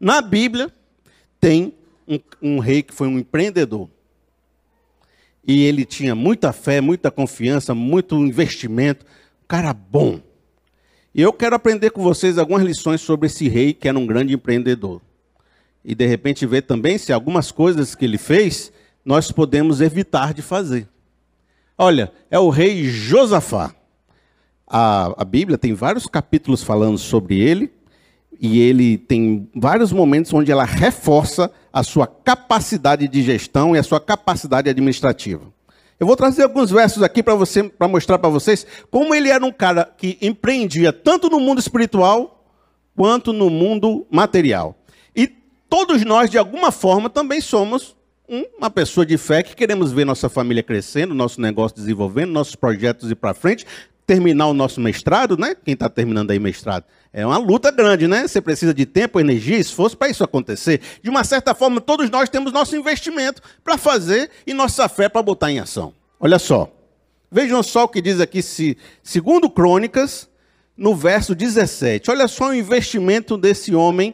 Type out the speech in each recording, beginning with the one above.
Na Bíblia, tem um, um rei que foi um empreendedor. E ele tinha muita fé, muita confiança, muito investimento. Cara bom. E eu quero aprender com vocês algumas lições sobre esse rei que era um grande empreendedor. E de repente ver também se algumas coisas que ele fez nós podemos evitar de fazer. Olha, é o rei Josafá. A, a Bíblia tem vários capítulos falando sobre ele, e ele tem vários momentos onde ela reforça a sua capacidade de gestão e a sua capacidade administrativa. Eu vou trazer alguns versos aqui para você, para mostrar para vocês como ele era um cara que empreendia tanto no mundo espiritual quanto no mundo material. E todos nós, de alguma forma, também somos uma pessoa de fé que queremos ver nossa família crescendo, nosso negócio desenvolvendo, nossos projetos ir para frente, terminar o nosso mestrado, né? Quem está terminando aí mestrado? É uma luta grande, né? Você precisa de tempo, energia, esforço para isso acontecer. De uma certa forma, todos nós temos nosso investimento para fazer e nossa fé para botar em ação. Olha só. Vejam só o que diz aqui, se, segundo Crônicas, no verso 17. Olha só o investimento desse homem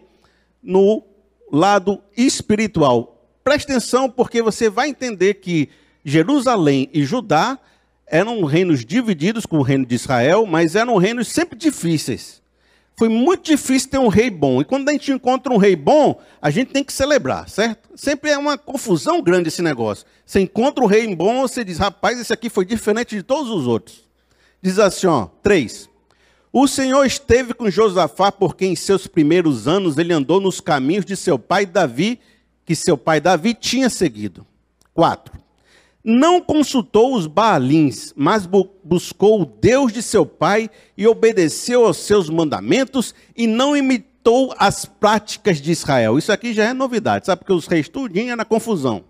no lado espiritual. Preste atenção, porque você vai entender que Jerusalém e Judá eram reinos divididos com o reino de Israel, mas eram reinos sempre difíceis. Foi muito difícil ter um rei bom. E quando a gente encontra um rei bom, a gente tem que celebrar, certo? Sempre é uma confusão grande esse negócio. Você encontra um rei bom, você diz, rapaz, esse aqui foi diferente de todos os outros. Diz assim, ó, três. O Senhor esteve com Josafá, porque em seus primeiros anos ele andou nos caminhos de seu pai Davi que seu pai Davi tinha seguido. 4. Não consultou os Baalins, mas bu buscou o Deus de seu pai e obedeceu aos seus mandamentos e não imitou as práticas de Israel. Isso aqui já é novidade, sabe? Porque os reis tudinho é na confusão.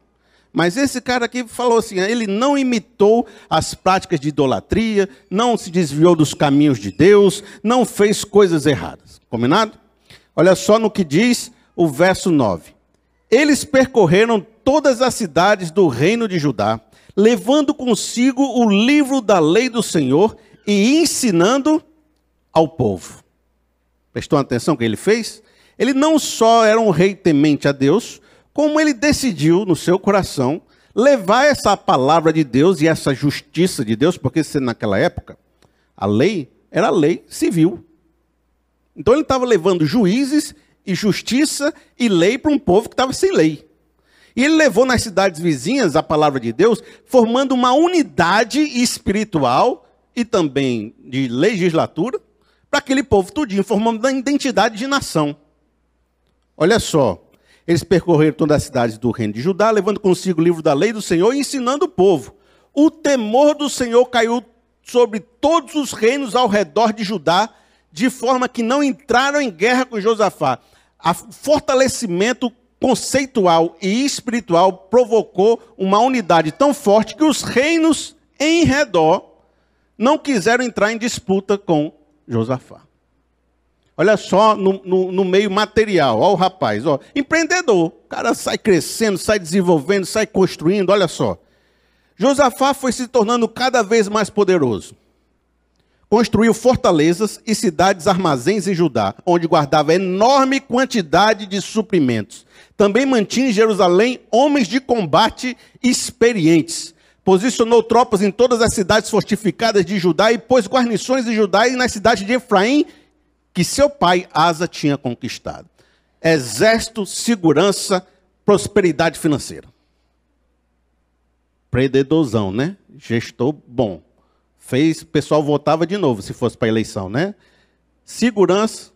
Mas esse cara aqui falou assim: ele não imitou as práticas de idolatria, não se desviou dos caminhos de Deus, não fez coisas erradas. Combinado? Olha só no que diz o verso 9. Eles percorreram todas as cidades do reino de Judá, levando consigo o livro da lei do Senhor e ensinando ao povo. Prestou atenção o que ele fez? Ele não só era um rei temente a Deus, como ele decidiu no seu coração levar essa palavra de Deus e essa justiça de Deus, porque naquela época a lei era lei civil. Então ele estava levando juízes e justiça e lei para um povo que estava sem lei. E ele levou nas cidades vizinhas a palavra de Deus, formando uma unidade espiritual e também de legislatura para aquele povo tudinho, formando uma identidade de nação. Olha só, eles percorreram todas as cidades do reino de Judá, levando consigo o livro da lei do Senhor e ensinando o povo. O temor do Senhor caiu sobre todos os reinos ao redor de Judá, de forma que não entraram em guerra com Josafá o fortalecimento conceitual e espiritual provocou uma unidade tão forte que os reinos em redor não quiseram entrar em disputa com Josafá. Olha só no, no, no meio material, olha o rapaz, ó, empreendedor, o cara sai crescendo, sai desenvolvendo, sai construindo, olha só. Josafá foi se tornando cada vez mais poderoso construiu fortalezas e cidades armazéns em Judá, onde guardava enorme quantidade de suprimentos. Também mantinha em Jerusalém homens de combate experientes. Posicionou tropas em todas as cidades fortificadas de Judá e pôs guarnições em Judá e na cidade de Efraim, que seu pai Asa tinha conquistado. Exército, segurança, prosperidade financeira. Prededorzão, né? Gestor bom fez, o pessoal votava de novo se fosse para eleição, né? Segurança,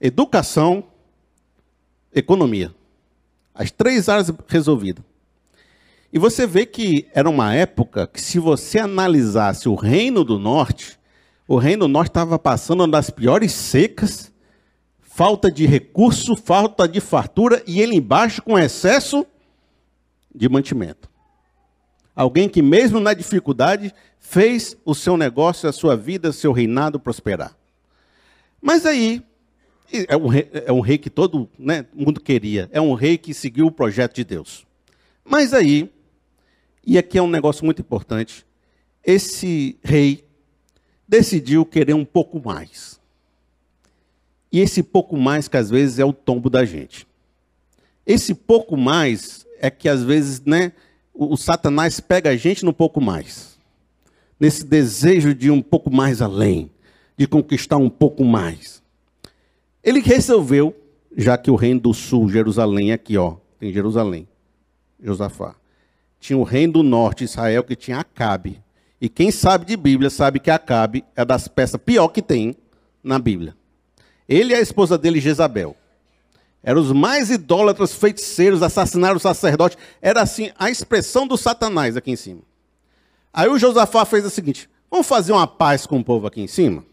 educação, economia. As três áreas resolvidas. E você vê que era uma época que, se você analisasse o Reino do Norte, o Reino do Norte estava passando uma das piores secas, falta de recurso, falta de fartura, e ele embaixo com excesso de mantimento. Alguém que, mesmo na dificuldade, fez o seu negócio, a sua vida, seu reinado prosperar. Mas aí, é um rei, é um rei que todo né, mundo queria, é um rei que seguiu o projeto de Deus. Mas aí, e aqui é um negócio muito importante, esse rei decidiu querer um pouco mais. E esse pouco mais que às vezes é o tombo da gente. Esse pouco mais é que às vezes, né, o, o Satanás pega a gente no pouco mais. Nesse desejo de um pouco mais além, de conquistar um pouco mais. Ele resolveu, já que o reino do sul, Jerusalém, aqui, ó, tem Jerusalém, Josafá. Tinha o reino do norte, Israel, que tinha Acabe. E quem sabe de Bíblia sabe que Acabe é das peças pior que tem na Bíblia. Ele e a esposa dele, Jezabel. Eram os mais idólatras, feiticeiros, assassinaram o sacerdote. Era assim a expressão do Satanás aqui em cima. Aí o Josafá fez o seguinte: vamos fazer uma paz com o povo aqui em cima?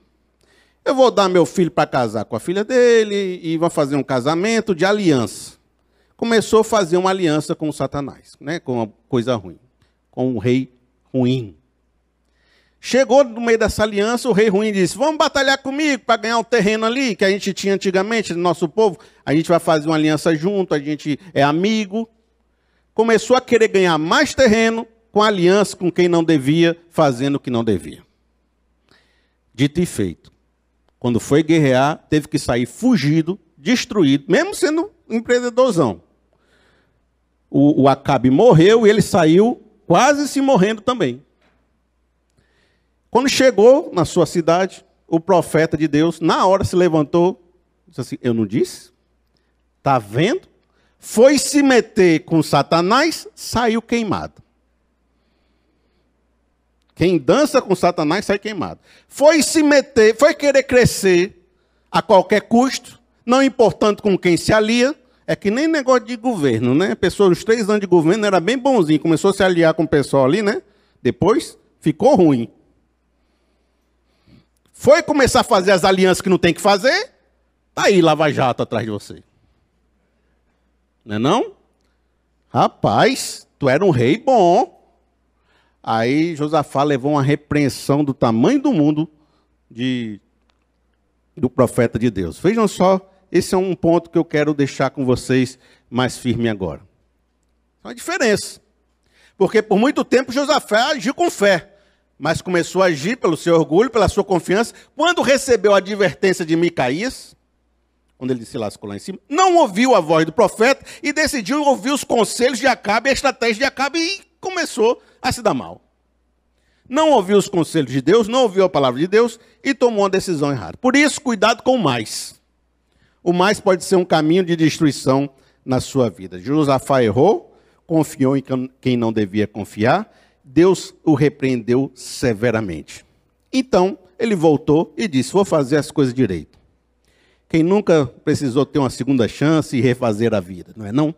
Eu vou dar meu filho para casar com a filha dele e vamos fazer um casamento de aliança. Começou a fazer uma aliança com o Satanás, né? com uma coisa ruim, com um rei ruim. Chegou no meio dessa aliança, o rei ruim disse: Vamos batalhar comigo para ganhar o terreno ali que a gente tinha antigamente, no nosso povo. A gente vai fazer uma aliança junto, a gente é amigo. Começou a querer ganhar mais terreno com aliança com quem não devia, fazendo o que não devia. Dito e feito. Quando foi guerrear, teve que sair fugido, destruído, mesmo sendo um empreendedorzão. O, o Acabe morreu e ele saiu quase se morrendo também. Quando chegou na sua cidade, o profeta de Deus, na hora se levantou, disse assim: Eu não disse? Está vendo? Foi se meter com Satanás, saiu queimado. Quem dança com Satanás sai queimado. Foi se meter, foi querer crescer a qualquer custo, não importando com quem se alia. É que nem negócio de governo, né? A pessoa, os três anos de governo, era bem bonzinho, começou a se aliar com o pessoal ali, né? Depois ficou ruim. Foi começar a fazer as alianças que não tem que fazer, tá aí Lava Jato atrás de você. Não é não? Rapaz, tu era um rei bom. Aí Josafá levou uma repreensão do tamanho do mundo de, do profeta de Deus. Vejam só, esse é um ponto que eu quero deixar com vocês mais firme agora. É uma diferença. Porque por muito tempo Josafá agiu com fé mas começou a agir pelo seu orgulho, pela sua confiança. Quando recebeu a advertência de Micaías, quando ele se lascou lá em cima, não ouviu a voz do profeta e decidiu ouvir os conselhos de Acabe, a estratégia de Acabe e começou a se dar mal. Não ouviu os conselhos de Deus, não ouviu a palavra de Deus e tomou uma decisão errada. Por isso, cuidado com o mais. O mais pode ser um caminho de destruição na sua vida. Josafá errou, confiou em quem não devia confiar Deus o repreendeu severamente. Então, ele voltou e disse: Vou fazer as coisas direito. Quem nunca precisou ter uma segunda chance e refazer a vida, não é não?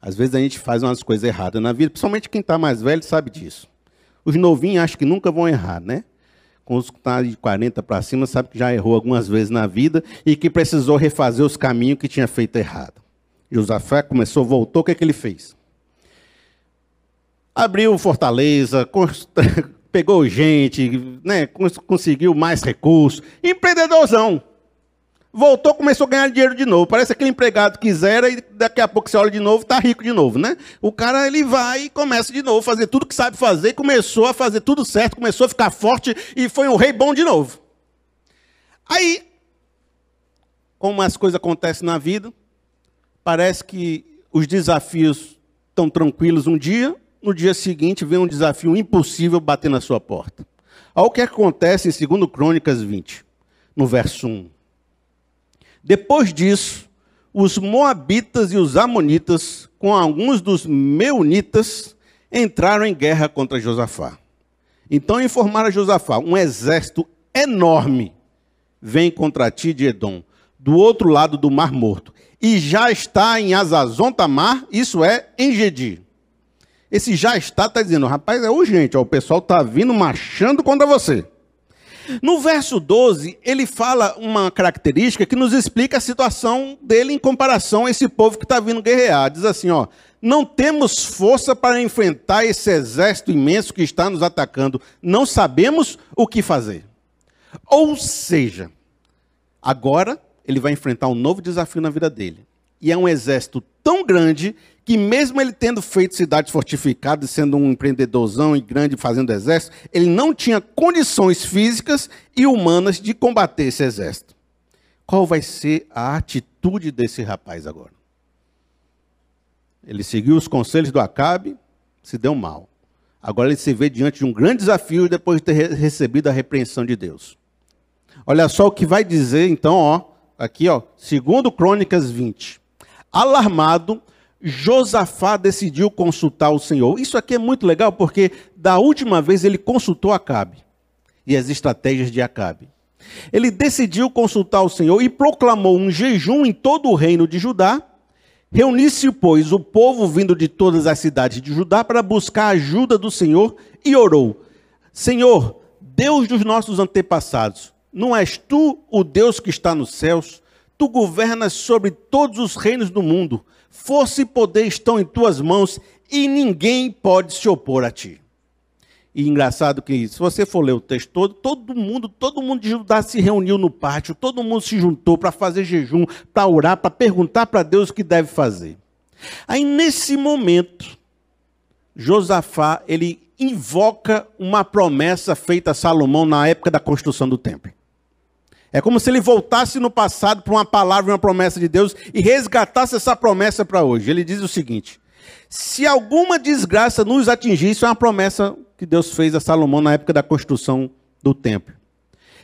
Às vezes a gente faz umas coisas erradas na vida, principalmente quem está mais velho sabe disso. Os novinhos acham que nunca vão errar, né? Com os que estão tá de 40 para cima, sabe que já errou algumas vezes na vida e que precisou refazer os caminhos que tinha feito errado. Josafé começou, voltou, o que, é que ele fez? Abriu Fortaleza, pegou gente, né, conseguiu mais recursos. Empreendedorzão. Voltou, começou a ganhar dinheiro de novo. Parece aquele empregado que zera e daqui a pouco você olha de novo, está rico de novo, né? O cara ele vai e começa de novo, fazer tudo que sabe fazer, começou a fazer tudo certo, começou a ficar forte e foi um rei bom de novo. Aí, como as coisas acontecem na vida, parece que os desafios estão tranquilos um dia, no dia seguinte vem um desafio impossível bater na sua porta. Olha o que acontece em 2 Crônicas 20, no verso 1. Depois disso, os moabitas e os amonitas, com alguns dos meunitas, entraram em guerra contra Josafá. Então informaram a Josafá: um exército enorme vem contra ti de Edom, do outro lado do Mar Morto, e já está em Azazon Tamar, isso é, em Gedi. Esse já está, está dizendo, rapaz, é urgente, ó, o pessoal está vindo marchando contra você. No verso 12, ele fala uma característica que nos explica a situação dele em comparação a esse povo que está vindo guerrear. Diz assim, ó, não temos força para enfrentar esse exército imenso que está nos atacando, não sabemos o que fazer. Ou seja, agora ele vai enfrentar um novo desafio na vida dele. E é um exército tão grande que mesmo ele tendo feito cidades fortificadas, sendo um empreendedorzão e grande fazendo exército, ele não tinha condições físicas e humanas de combater esse exército. qual vai ser a atitude desse rapaz agora. Ele seguiu os conselhos do Acabe, se deu mal. Agora ele se vê diante de um grande desafio depois de ter recebido a repreensão de Deus. Olha só o que vai dizer, então, ó, aqui, ó, segundo Crônicas 20. Alarmado, Josafá decidiu consultar o Senhor. Isso aqui é muito legal porque da última vez ele consultou Acabe e as estratégias de Acabe. Ele decidiu consultar o Senhor e proclamou um jejum em todo o reino de Judá. Reuniu-se, pois, o povo vindo de todas as cidades de Judá para buscar a ajuda do Senhor e orou: Senhor, Deus dos nossos antepassados, não és tu o Deus que está nos céus? Tu governas sobre todos os reinos do mundo. Força e poder estão em tuas mãos e ninguém pode se opor a ti. E engraçado que, se você for ler o texto todo, todo mundo, todo mundo de Judá se reuniu no pátio, todo mundo se juntou para fazer jejum, para orar, para perguntar para Deus o que deve fazer. Aí, nesse momento, Josafá, ele invoca uma promessa feita a Salomão na época da construção do templo. É como se ele voltasse no passado para uma palavra, uma promessa de Deus e resgatasse essa promessa para hoje. Ele diz o seguinte: se alguma desgraça nos atingisse, é uma promessa que Deus fez a Salomão na época da construção do templo.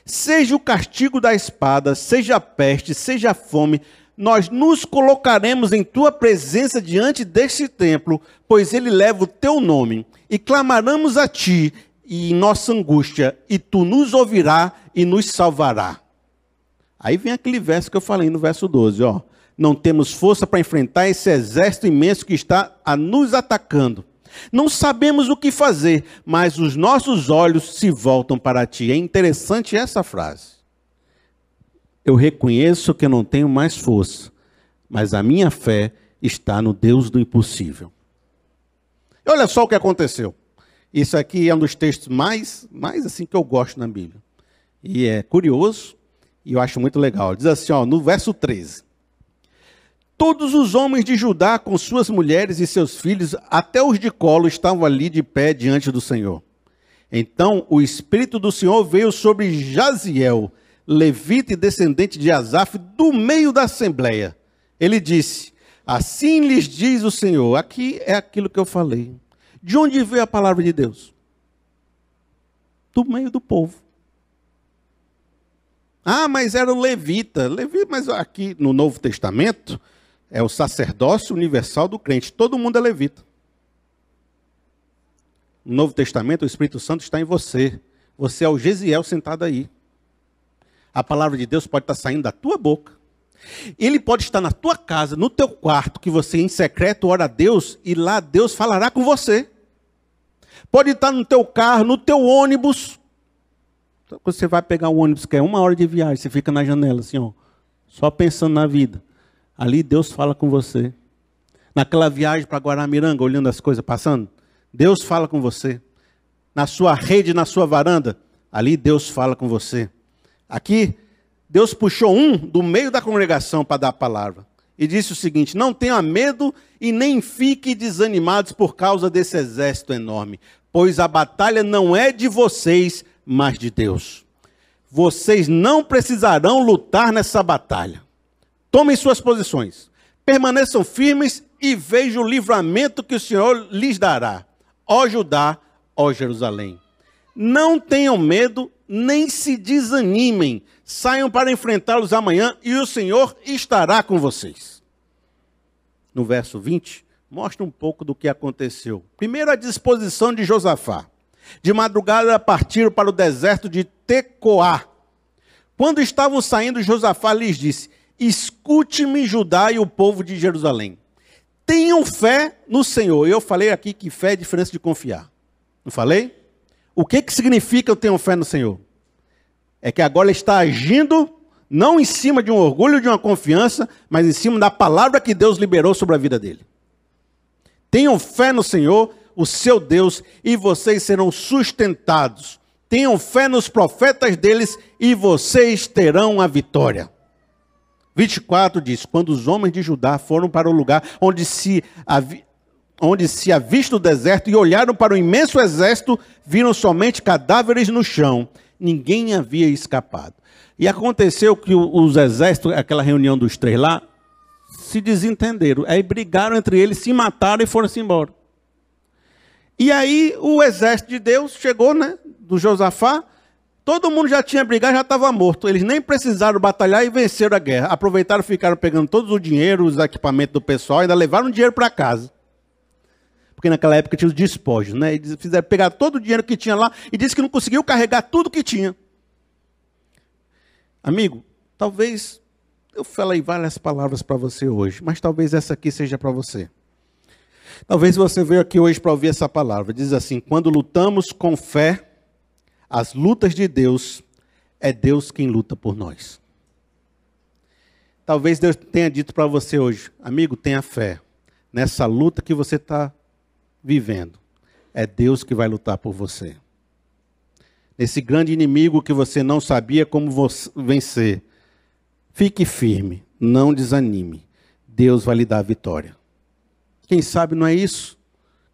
Seja o castigo da espada, seja a peste, seja a fome, nós nos colocaremos em tua presença diante deste templo, pois ele leva o teu nome, e clamaremos a ti e em nossa angústia, e tu nos ouvirá e nos salvará. Aí vem aquele verso que eu falei no verso 12, ó. Não temos força para enfrentar esse exército imenso que está a nos atacando. Não sabemos o que fazer, mas os nossos olhos se voltam para ti. É interessante essa frase. Eu reconheço que eu não tenho mais força, mas a minha fé está no Deus do impossível. E olha só o que aconteceu. Isso aqui é um dos textos mais, mais assim que eu gosto na Bíblia. E é curioso, e eu acho muito legal. Diz assim, ó, no verso 13. Todos os homens de Judá, com suas mulheres e seus filhos, até os de colo, estavam ali de pé diante do Senhor. Então o Espírito do Senhor veio sobre Jaziel, levita e descendente de Asaf, do meio da assembleia. Ele disse: Assim lhes diz o Senhor. Aqui é aquilo que eu falei. De onde veio a palavra de Deus? Do meio do povo. Ah, mas era o levita. Levita, mas aqui no Novo Testamento é o sacerdócio universal do crente. Todo mundo é levita. No Novo Testamento, o Espírito Santo está em você. Você é o Gesiel sentado aí. A palavra de Deus pode estar saindo da tua boca. Ele pode estar na tua casa, no teu quarto, que você em secreto ora a Deus e lá Deus falará com você. Pode estar no teu carro, no teu ônibus, então, quando você vai pegar um ônibus que é uma hora de viagem, você fica na janela assim, ó, só pensando na vida. Ali Deus fala com você. Naquela viagem para Guaramiranga, olhando as coisas passando, Deus fala com você. Na sua rede, na sua varanda, ali Deus fala com você. Aqui, Deus puxou um do meio da congregação para dar a palavra. E disse o seguinte: Não tenha medo e nem fique desanimados por causa desse exército enorme, pois a batalha não é de vocês, mas de Deus. Vocês não precisarão lutar nessa batalha. Tomem suas posições, permaneçam firmes e vejam o livramento que o Senhor lhes dará, ó Judá, ó Jerusalém. Não tenham medo, nem se desanimem. Saiam para enfrentá-los amanhã e o Senhor estará com vocês. No verso 20, mostra um pouco do que aconteceu. Primeiro, a disposição de Josafá. De madrugada partiram para o deserto de Tecoá. Quando estavam saindo, Josafá lhes disse: Escute-me, Judá e o povo de Jerusalém. Tenham fé no Senhor. Eu falei aqui que fé é diferença de confiar. Não falei? O que, que significa eu tenho fé no Senhor? É que agora está agindo não em cima de um orgulho, de uma confiança, mas em cima da palavra que Deus liberou sobre a vida dele. Tenham fé no Senhor o seu Deus, e vocês serão sustentados. Tenham fé nos profetas deles, e vocês terão a vitória. 24 diz: Quando os homens de Judá foram para o lugar onde se, onde se o deserto e olharam para o imenso exército, viram somente cadáveres no chão. Ninguém havia escapado. E aconteceu que os exércitos, aquela reunião dos três lá, se desentenderam. Aí brigaram entre eles, se mataram e foram-se embora. E aí o exército de Deus chegou, né? Do Josafá. Todo mundo já tinha brigado, já estava morto. Eles nem precisaram batalhar e venceram a guerra. Aproveitaram, ficaram pegando todo o dinheiro, os equipamentos do pessoal, ainda levaram dinheiro para casa. Porque naquela época tinha os despojos, né? Eles fizeram pegar todo o dinheiro que tinha lá e disse que não conseguiu carregar tudo que tinha. Amigo, talvez eu falei várias palavras para você hoje, mas talvez essa aqui seja para você. Talvez você veio aqui hoje para ouvir essa palavra. Diz assim: quando lutamos com fé, as lutas de Deus, é Deus quem luta por nós. Talvez Deus tenha dito para você hoje, amigo, tenha fé. Nessa luta que você está vivendo, é Deus que vai lutar por você. Nesse grande inimigo que você não sabia como vencer, fique firme, não desanime. Deus vai lhe dar a vitória. Quem sabe não é isso?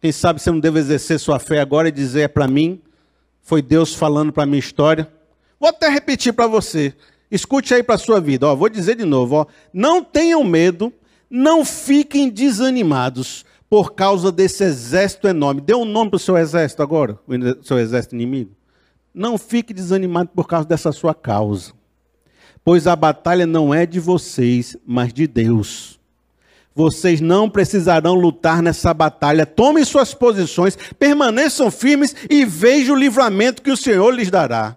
Quem sabe você não deve exercer sua fé agora e dizer é para mim, foi Deus falando para a minha história. Vou até repetir para você. Escute aí para a sua vida. Ó, vou dizer de novo. Ó, não tenham medo, não fiquem desanimados por causa desse exército enorme. Dê um nome para o seu exército agora, o seu exército inimigo. Não fique desanimado por causa dessa sua causa. Pois a batalha não é de vocês, mas de Deus. Vocês não precisarão lutar nessa batalha. Tomem suas posições, permaneçam firmes e vejam o livramento que o Senhor lhes dará.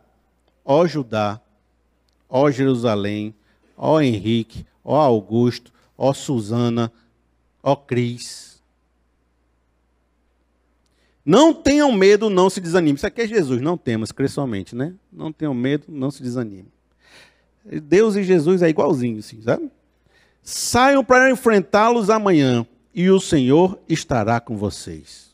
Ó Judá, ó Jerusalém, ó Henrique, ó Augusto, ó Susana, ó Cris. Não tenham medo, não se desanime. Isso aqui é Jesus, não temos, crê somente, né? Não tenham medo, não se desanime. Deus e Jesus é igualzinho, assim, sabe? Saiam para enfrentá-los amanhã e o Senhor estará com vocês.